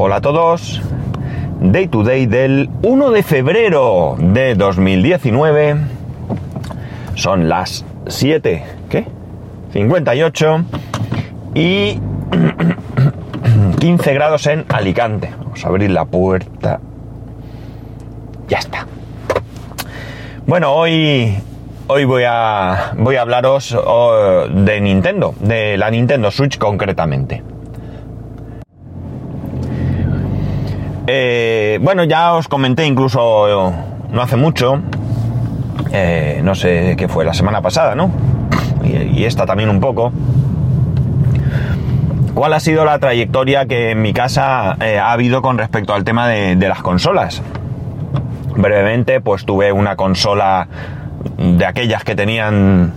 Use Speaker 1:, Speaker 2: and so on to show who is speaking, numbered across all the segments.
Speaker 1: Hola a todos. Day to day del 1 de febrero de 2019. Son las 7, ¿qué? 58 y 15 grados en Alicante. Vamos a abrir la puerta. Ya está. Bueno, hoy hoy voy a voy a hablaros oh, de Nintendo, de la Nintendo Switch concretamente. Eh, bueno, ya os comenté incluso no hace mucho, eh, no sé qué fue, la semana pasada, ¿no? Y, esta también un poco. ¿Cuál ha sido la trayectoria que en mi casa eh, ha habido con respecto al tema de, las consolas? Brevemente, pues tuve una consola de aquellas que tenían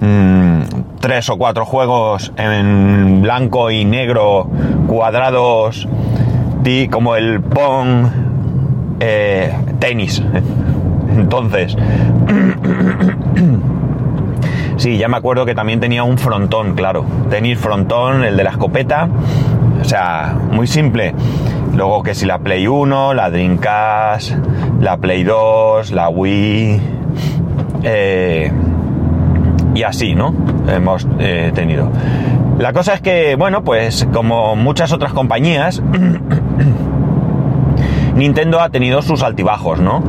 Speaker 1: mmm, tres o cuatro juegos en blanco y negro, cuadrados, como el Pong, eh, tenis. Entonces, sí, ya me acuerdo que también tenía un frontón, claro. Tenis frontón, el de la escopeta. O sea, muy simple. Luego que si la Play 1, la Dreamcast, la Play 2, la Wii. Eh, y así, ¿no? Hemos eh, tenido. La cosa es que, bueno, pues como muchas otras compañías, Nintendo ha tenido sus altibajos, ¿no?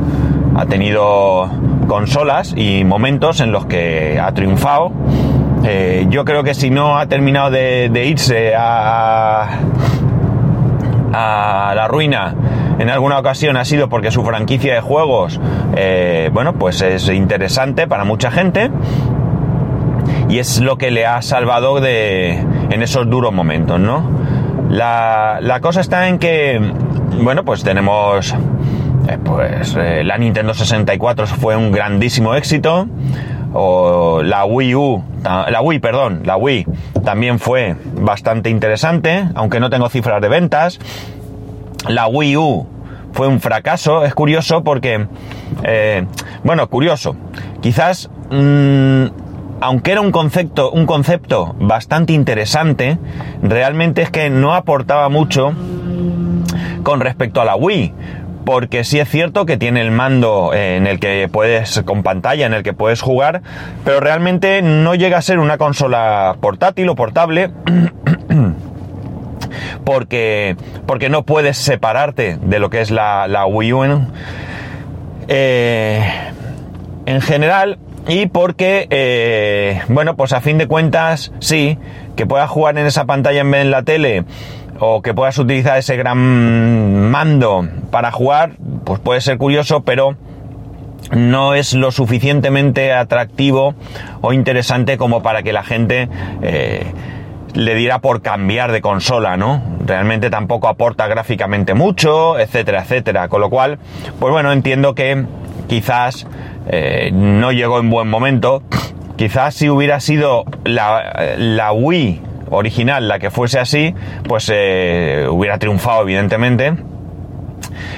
Speaker 1: Ha tenido consolas y momentos en los que ha triunfado. Eh, yo creo que si no ha terminado de, irse a, a, la ruina en alguna ocasión ha sido porque su franquicia de juegos, eh, bueno, pues es interesante para mucha gente y es lo que le ha salvado de, en esos duros momentos, ¿no? La, la cosa está en que, bueno, pues tenemos, eh, pues eh, la Nintendo 64 fue un grandísimo éxito, o la Wii U, la Wii, perdón, la Wii también fue bastante interesante, aunque no tengo cifras de ventas. La Wii U fue un fracaso, es curioso porque, eh, bueno, curioso, quizás... Mmm, aunque era un concepto, un concepto bastante interesante, realmente es que no aportaba mucho con respecto a la Wii. Porque sí es cierto que tiene el mando en el que puedes, con pantalla, en el que puedes jugar, pero realmente no llega a ser una consola portátil o portable. porque, porque no puedes separarte de lo que es la, la Wii U. Eh, en general, y porque, eh, bueno, pues a fin de cuentas, sí, que puedas jugar en esa pantalla en vez de en la tele o que puedas utilizar ese gran mando para jugar, pues puede ser curioso, pero no es lo suficientemente atractivo o interesante como para que la gente eh, le diera por cambiar de consola, ¿no? Realmente tampoco aporta gráficamente mucho, etcétera, etcétera. Con lo cual, pues bueno, entiendo que quizás eh, no llegó en buen momento. Quizás si hubiera sido la, Wii original la que fuese así, pues eh, hubiera triunfado evidentemente.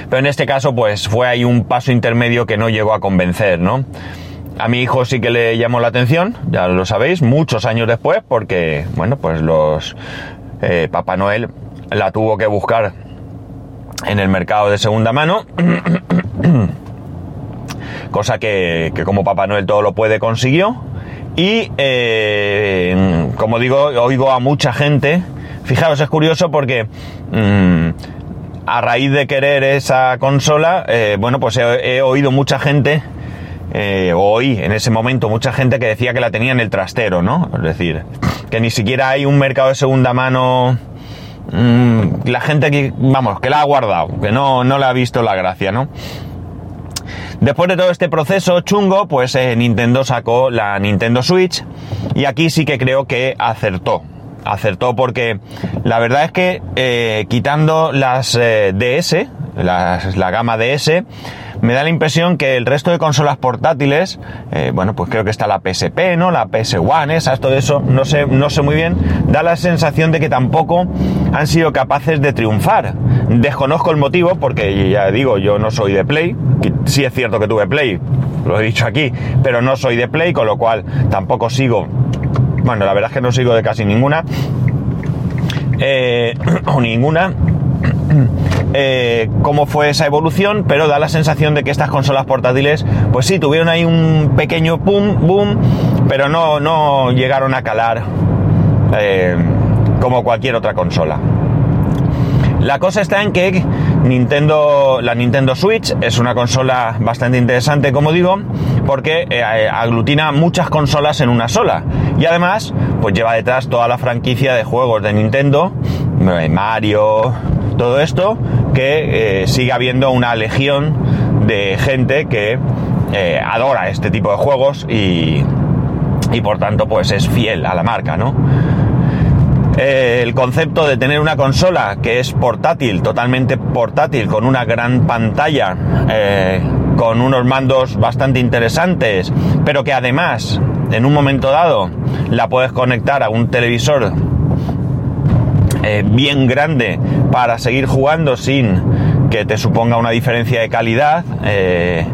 Speaker 1: Pero en este caso, pues fue ahí un paso intermedio que no llegó a convencer, ¿no? A mi hijo sí que le llamó la atención, ya lo sabéis, muchos años después, porque, bueno, pues los eh, Papá Noel la tuvo que buscar en el mercado de segunda mano. cosa que, como Papá Noel todo lo puede consiguió. Y eh, como digo, oigo a mucha gente. Fijaos, es curioso porque mmm, a raíz de querer esa consola, eh, bueno, pues he, oído mucha gente, eh, oí en ese momento mucha gente que decía que la tenía en el trastero, ¿no? Es decir, que ni siquiera hay un mercado de segunda mano. Mmm, la gente que, vamos, que la ha guardado, que no, no le ha visto la gracia, ¿no? Después de todo este proceso chungo, pues eh, Nintendo sacó la Nintendo Switch y aquí sí que creo que acertó. Acertó porque la verdad es que eh, quitando las eh, DS, la gama DS, me da la impresión que el resto de consolas portátiles, eh, bueno, pues creo que está la PSP, ¿no? La PS1, esas, todo eso, no sé, no sé muy bien, da la sensación de que tampoco han sido capaces de triunfar. Desconozco el motivo, porque ya digo, yo no soy de Play, sí es cierto que tuve Play, lo he dicho aquí, pero no soy de Play, con lo cual tampoco sigo, bueno, la verdad es que no sigo de casi ninguna, eh, o ninguna, eh, cómo fue esa evolución, pero da la sensación de que estas consolas portátiles, pues sí, tuvieron ahí un pequeño boom, boom, pero no, no llegaron a calar eh, como cualquier otra consola. La cosa está en que Nintendo, la Nintendo Switch es una consola bastante interesante, como digo, porque eh, aglutina muchas consolas en una sola. Y además, pues lleva detrás toda la franquicia de juegos de Nintendo, Mario, todo esto, que eh, sigue habiendo una legión de gente que eh, adora este tipo de juegos y, y por tanto pues es fiel a la marca, ¿no? Eh, el concepto de tener una consola que es portátil, totalmente portátil, con una gran pantalla, con unos mandos bastante interesantes, pero que además en un momento dado la puedes conectar a un televisor eh, bien grande para seguir jugando sin que te suponga una diferencia de calidad, eh,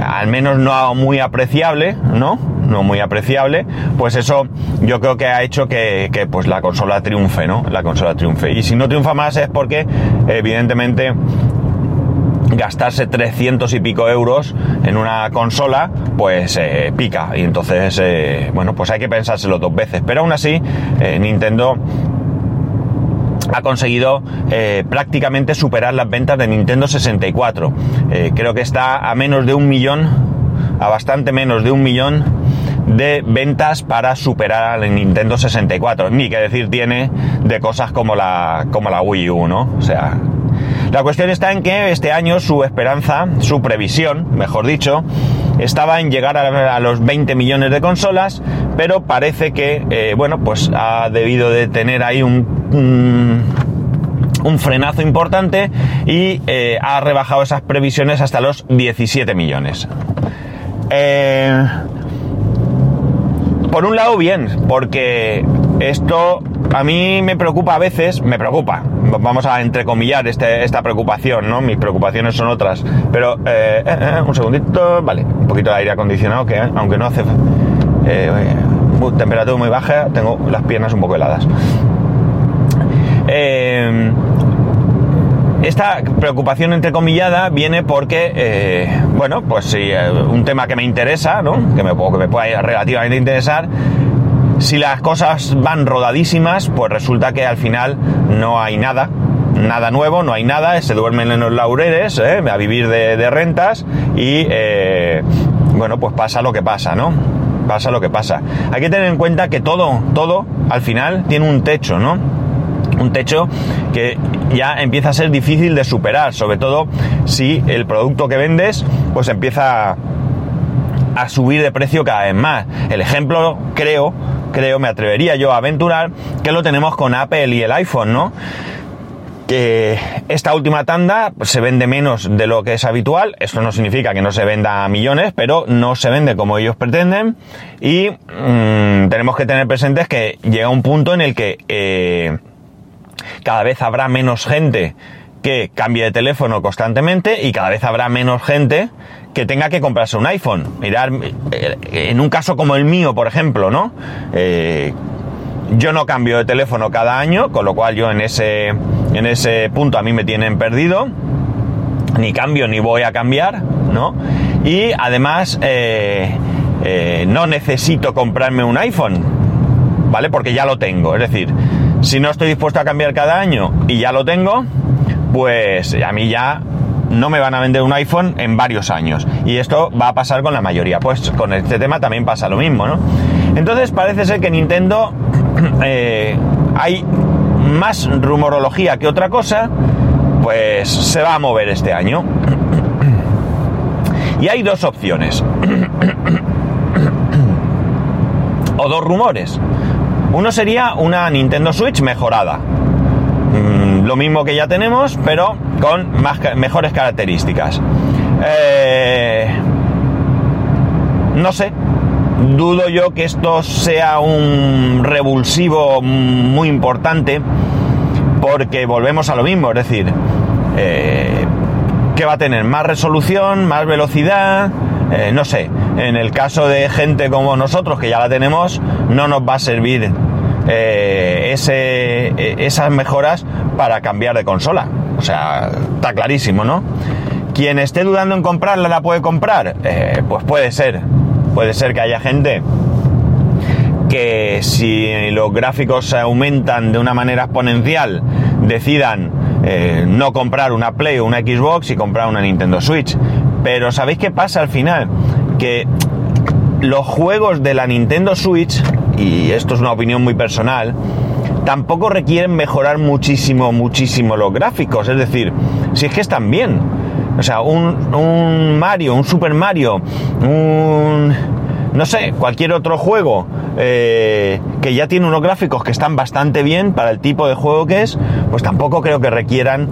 Speaker 1: al menos no muy apreciable, ¿no? No muy apreciable, pues eso yo creo que ha hecho que, pues la consola triunfe, ¿no? La consola triunfe. Y si no triunfa más es porque, evidentemente, gastarse 300 y pico euros en una consola, pues eh, pica. Y entonces, bueno, pues hay que pensárselo dos veces. Pero aún así, Nintendo ha conseguido eh, prácticamente superar las ventas de Nintendo 64. Eh, creo que está a menos de un millón, a bastante menos de un millón de ventas para superar al Nintendo 64. Ni que decir tiene de cosas como la, como la Wii U, ¿no? O sea, la cuestión está en que este año su esperanza, su previsión, mejor dicho, estaba en llegar a, los 20 millones de consolas, pero parece que, eh, bueno, pues ha debido de tener ahí un, un, frenazo importante y eh, ha rebajado esas previsiones hasta los 17 millones. Eh, por un lado, bien, porque esto a mí me preocupa a veces, me preocupa, vamos a entrecomillar este, esta preocupación, ¿no? Mis preocupaciones son otras, pero eh, un segundito, vale, un poquito de aire acondicionado que aunque no hace temperatura muy baja, tengo las piernas un poco heladas. Esta preocupación entrecomillada viene porque, bueno, pues si un tema que me interesa, ¿no? Que me, que me pueda relativamente interesar, si las cosas van rodadísimas, pues resulta que al final no hay nada, nada nuevo, no hay nada, se duermen en los laureles, ¿eh? a vivir de, rentas y eh, bueno, pues pasa lo que pasa, ¿no? Pasa lo que pasa. Hay que tener en cuenta que todo, todo al final tiene un techo, ¿no? Un techo que ya empieza a ser difícil de superar, sobre todo si el producto que vendes pues empieza a subir de precio cada vez más. El ejemplo, creo, creo, me atrevería yo a aventurar que lo tenemos con Apple y el iPhone, ¿no? que esta última tanda se vende menos de lo que es habitual. Esto no significa que no se venda a millones, pero no se vende como ellos pretenden. Y mm, tenemos que tener presentes que llega un punto en el que eh, cada vez habrá menos gente que cambie de teléfono constantemente y cada vez habrá menos gente que tenga que comprarse un iPhone. Mirar, eh, en un caso como el mío, por ejemplo, ¿no? Eh, yo no cambio de teléfono cada año, con lo cual yo en ese, en ese punto a mí me tienen perdido. Ni cambio ni voy a cambiar, ¿no? Y además eh, no necesito comprarme un iPhone, ¿vale? Porque ya lo tengo. Es decir, si no estoy dispuesto a cambiar cada año y ya lo tengo, pues a mí ya no me van a vender un iPhone en varios años. Y esto va a pasar con la mayoría. Pues con este tema también pasa lo mismo, ¿no? Entonces parece ser que Nintendo eh, hay más rumorología que otra cosa, pues se va a mover este año. Y hay dos opciones. o dos rumores. Uno sería una Nintendo Switch mejorada. Mm, lo mismo que ya tenemos, pero con más, mejores características. Eh, no sé, dudo yo que esto sea un revulsivo muy importante, porque volvemos a lo mismo, es decir, eh, ¿qué va a tener? ¿Más resolución? ¿Más velocidad? Eh, no sé, en el caso de gente como nosotros que ya la tenemos, no nos va a servir ese, esas mejoras para cambiar de consola. O sea, está clarísimo, ¿no? Quien esté dudando en comprarla, ¿la puede comprar? Eh, pues puede ser. Puede ser que haya gente que si los gráficos se aumentan de una manera exponencial, decidan eh, no comprar una Play o una Xbox y comprar una Nintendo Switch. Pero ¿sabéis qué pasa al final? Que los juegos de la Nintendo Switch, y esto es una opinión muy personal, tampoco requieren mejorar muchísimo, muchísimo los gráficos. Es decir, si es que están bien. O sea, un, un Mario, un Super Mario, un... no sé, cualquier otro juego eh, que ya tiene unos gráficos que están bastante bien para el tipo de juego que es, pues tampoco creo que requieran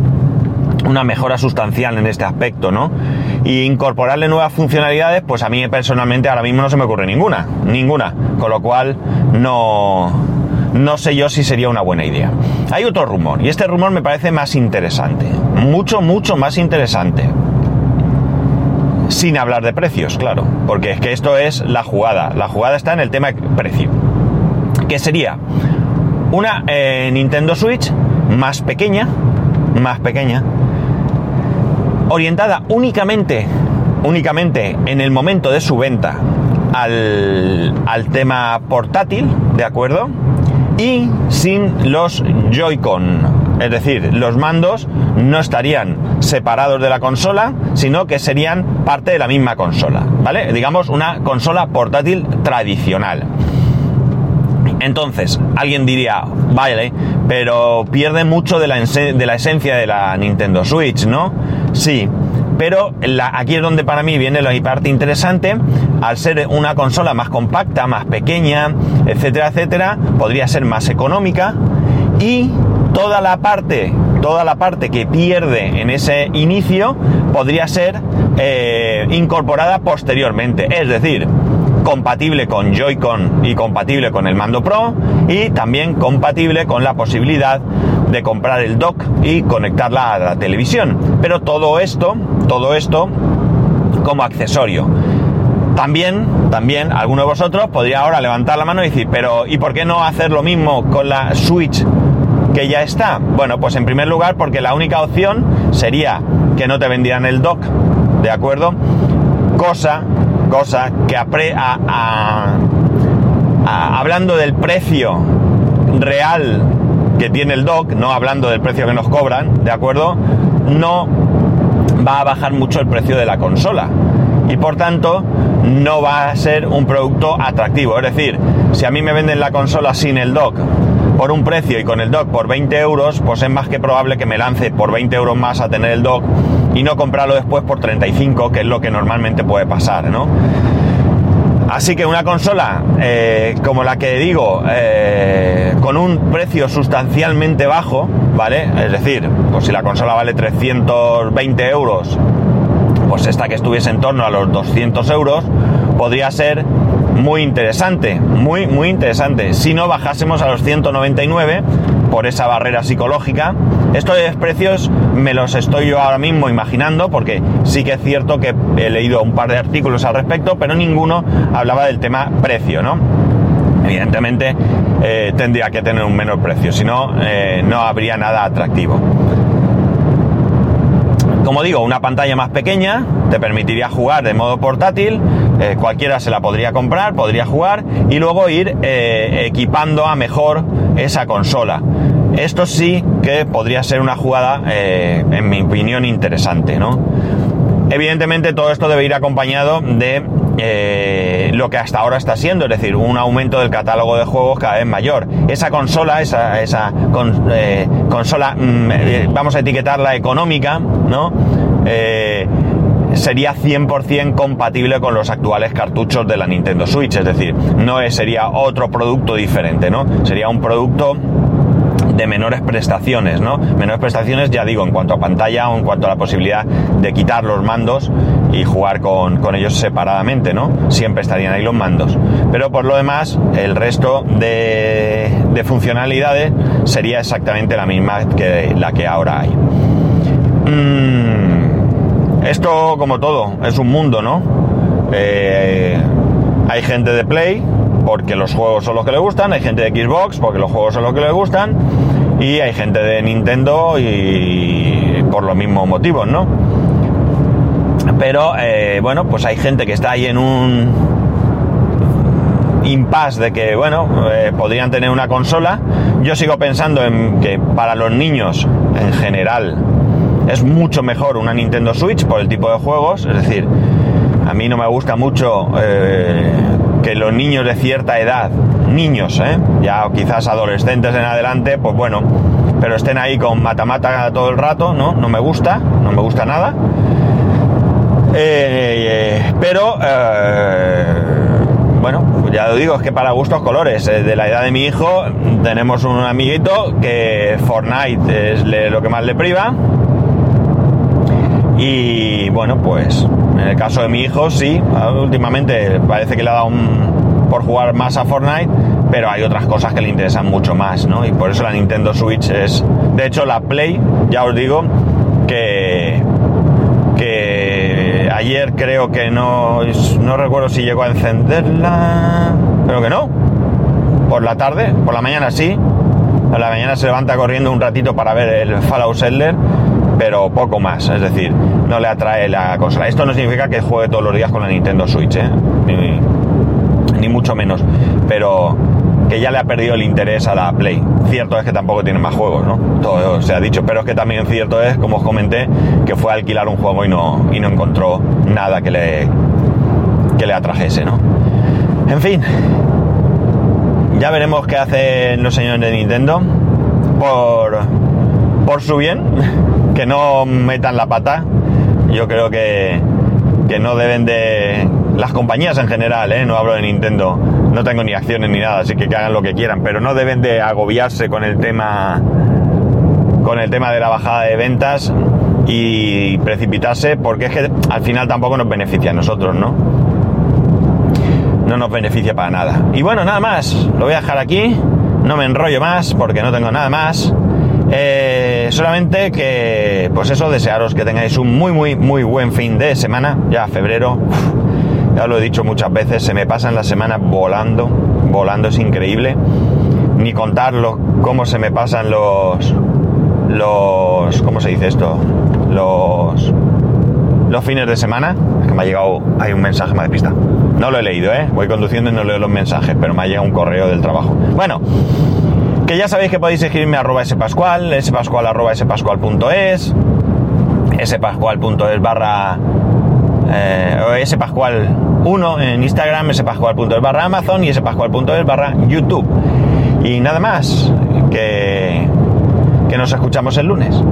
Speaker 1: una mejora sustancial en este aspecto, ¿no? Y incorporarle nuevas funcionalidades, pues a mí personalmente ahora mismo no se me ocurre ninguna, ninguna, con lo cual no, no sé yo si sería una buena idea. Hay otro rumor, y este rumor me parece más interesante, mucho, mucho más interesante. Sin hablar de precios, claro, porque es que esto es la jugada. La jugada está en el tema de precio. Que sería una eh, Nintendo Switch más pequeña, más pequeña, orientada únicamente, únicamente en el momento de su venta al, al tema portátil, ¿de acuerdo? Y sin los Joy-Con. Es decir, los mandos no estarían separados de la consola, sino que serían parte de la misma consola, ¿vale? Digamos una consola portátil tradicional. Entonces, alguien diría, vale, pero pierde mucho de la, esencia de la Nintendo Switch, ¿no? Sí, pero aquí es donde para mí viene la parte interesante, al ser una consola más compacta, más pequeña, etcétera, etcétera, podría ser más económica y toda la parte, toda la parte que pierde en ese inicio podría ser eh, incorporada posteriormente, es decir, compatible con Joy-Con y compatible con el mando Pro y también compatible con la posibilidad de comprar el dock y conectarla a la televisión. Pero todo esto, todo esto como accesorio. También, también, alguno de vosotros podría ahora levantar la mano y decir, pero ¿y por qué no hacer lo mismo con la Switch que ya está? Bueno, pues en primer lugar porque la única opción sería que no te vendieran el dock, ¿de acuerdo? Cosa, cosa que apre a, hablando del precio real que tiene el dock, no hablando del precio que nos cobran, ¿de acuerdo? No va a bajar mucho el precio de la consola. Y por tanto, no va a ser un producto atractivo. Es decir, si a mí me venden la consola sin el dock por un precio y con el dock por 20 euros, pues es más que probable que me lance por 20 euros más a tener el dock y no comprarlo después por 35, que es lo que normalmente puede pasar, ¿no? Así que una consola eh, como la que digo, eh, con un precio sustancialmente bajo, ¿vale? Es decir, pues si la consola vale 320 euros, pues esta que estuviese en torno a los 200 euros, podría ser muy interesante, muy, muy interesante. Si no bajásemos a los 199 por esa barrera psicológica, estos precios me los estoy yo ahora mismo imaginando porque sí que es cierto que he leído un par de artículos al respecto, pero ninguno hablaba del tema precio, ¿no? Evidentemente eh, tendría que tener un menor precio, si no, eh, no habría nada atractivo. Como digo, una pantalla más pequeña te permitiría jugar de modo portátil, eh, cualquiera se la podría comprar, podría jugar y luego ir equipando a mejor esa consola. Esto sí que podría ser una jugada, eh, en mi opinión, interesante, ¿no? Evidentemente todo esto debe ir acompañado de eh, lo que hasta ahora está siendo, es decir, un aumento del catálogo de juegos cada vez mayor. Esa consola, esa, esa eh, consola, mm, vamos a etiquetarla económica, ¿no? sería 100% compatible con los actuales cartuchos de la Nintendo Switch, es decir, no sería otro producto diferente, ¿no? Sería un producto de menores prestaciones, ¿no? Menores prestaciones, ya digo, en cuanto a pantalla o en cuanto a la posibilidad de quitar los mandos y jugar con, ellos separadamente, ¿no? Siempre estarían ahí los mandos. Pero por lo demás, el resto de, de funcionalidades sería exactamente la misma que la que ahora hay. Mm, esto, como todo, es un mundo, ¿no? Eh, hay gente de Play porque los juegos son los que le gustan, hay gente de Xbox porque los juegos son los que le gustan y hay gente de Nintendo y por los mismos motivos, ¿no? Pero eh, bueno, pues hay gente que está ahí en un impasse de que, bueno, eh, podrían tener una consola. Yo sigo pensando en que para los niños en general es mucho mejor una Nintendo Switch por el tipo de juegos. Es decir, a mí no me gusta mucho eh, que los niños de cierta edad, niños, ¿eh? ya quizás adolescentes en adelante, pues bueno, pero estén ahí con mata-mata todo el rato, ¿no? No me gusta, no me gusta nada. Eh, pero, bueno, pues ya lo digo, es que para gustos colores. de la edad de mi hijo tenemos un amiguito que Fortnite es lo que más le priva. Y bueno, pues en el caso de mi hijo sí, últimamente parece que le ha dado un, por jugar más a Fortnite, pero hay otras cosas que le interesan mucho más, ¿no? Y por eso la Nintendo Switch es... De hecho, la Play, ya os digo, que... que ayer creo que no... no recuerdo si llegó a encenderla... Creo que no. Por la tarde, por la mañana sí. Por la mañana se levanta corriendo un ratito para ver el Fallout Settler pero poco más, es decir, no le atrae la consola. Esto no significa que juegue todos los días con la Nintendo Switch, ¿eh? ni, mucho menos, pero que ya le ha perdido el interés a la Play. Cierto es que tampoco tiene más juegos, ¿no? Todo se ha dicho, pero es que también cierto es, como os comenté, que fue a alquilar un juego y no, y no encontró nada que le, que le atrajese, ¿no? En fin, ya veremos qué hacen los señores de Nintendo por, por su bien que no metan la pata. Yo creo que, que no deben de... Las compañías en general, ¿eh? no hablo de Nintendo, no tengo ni acciones ni nada, así que que hagan lo que quieran, pero no deben de agobiarse con el tema con el tema de la bajada de ventas y precipitarse porque es que al final tampoco nos beneficia a nosotros, ¿no? No nos beneficia para nada. Y bueno, nada más, lo voy a dejar aquí, no me enrollo más porque no tengo nada más. Eh, solamente que, pues eso, desearos que tengáis un muy, muy, muy buen fin de semana. Ya febrero, ya lo he dicho muchas veces, se me pasan las semanas volando, volando, es increíble. Ni contarlo, cómo se me pasan los, los, ¿cómo se dice esto? Los, los fines de semana. Es que me ha llegado, hay un mensaje, más de pista. No lo he leído, ¿eh? Voy conduciendo y no leo los mensajes, pero me ha llegado un correo del trabajo. Bueno, que ya sabéis que podéis escribirme a arroba spascual, spascual arroba spascual.es, spascual.es barra eh, spascual 1 en Instagram, spascual.es barra Amazon y spascual.es barra YouTube. Y nada más, que, que nos escuchamos el lunes.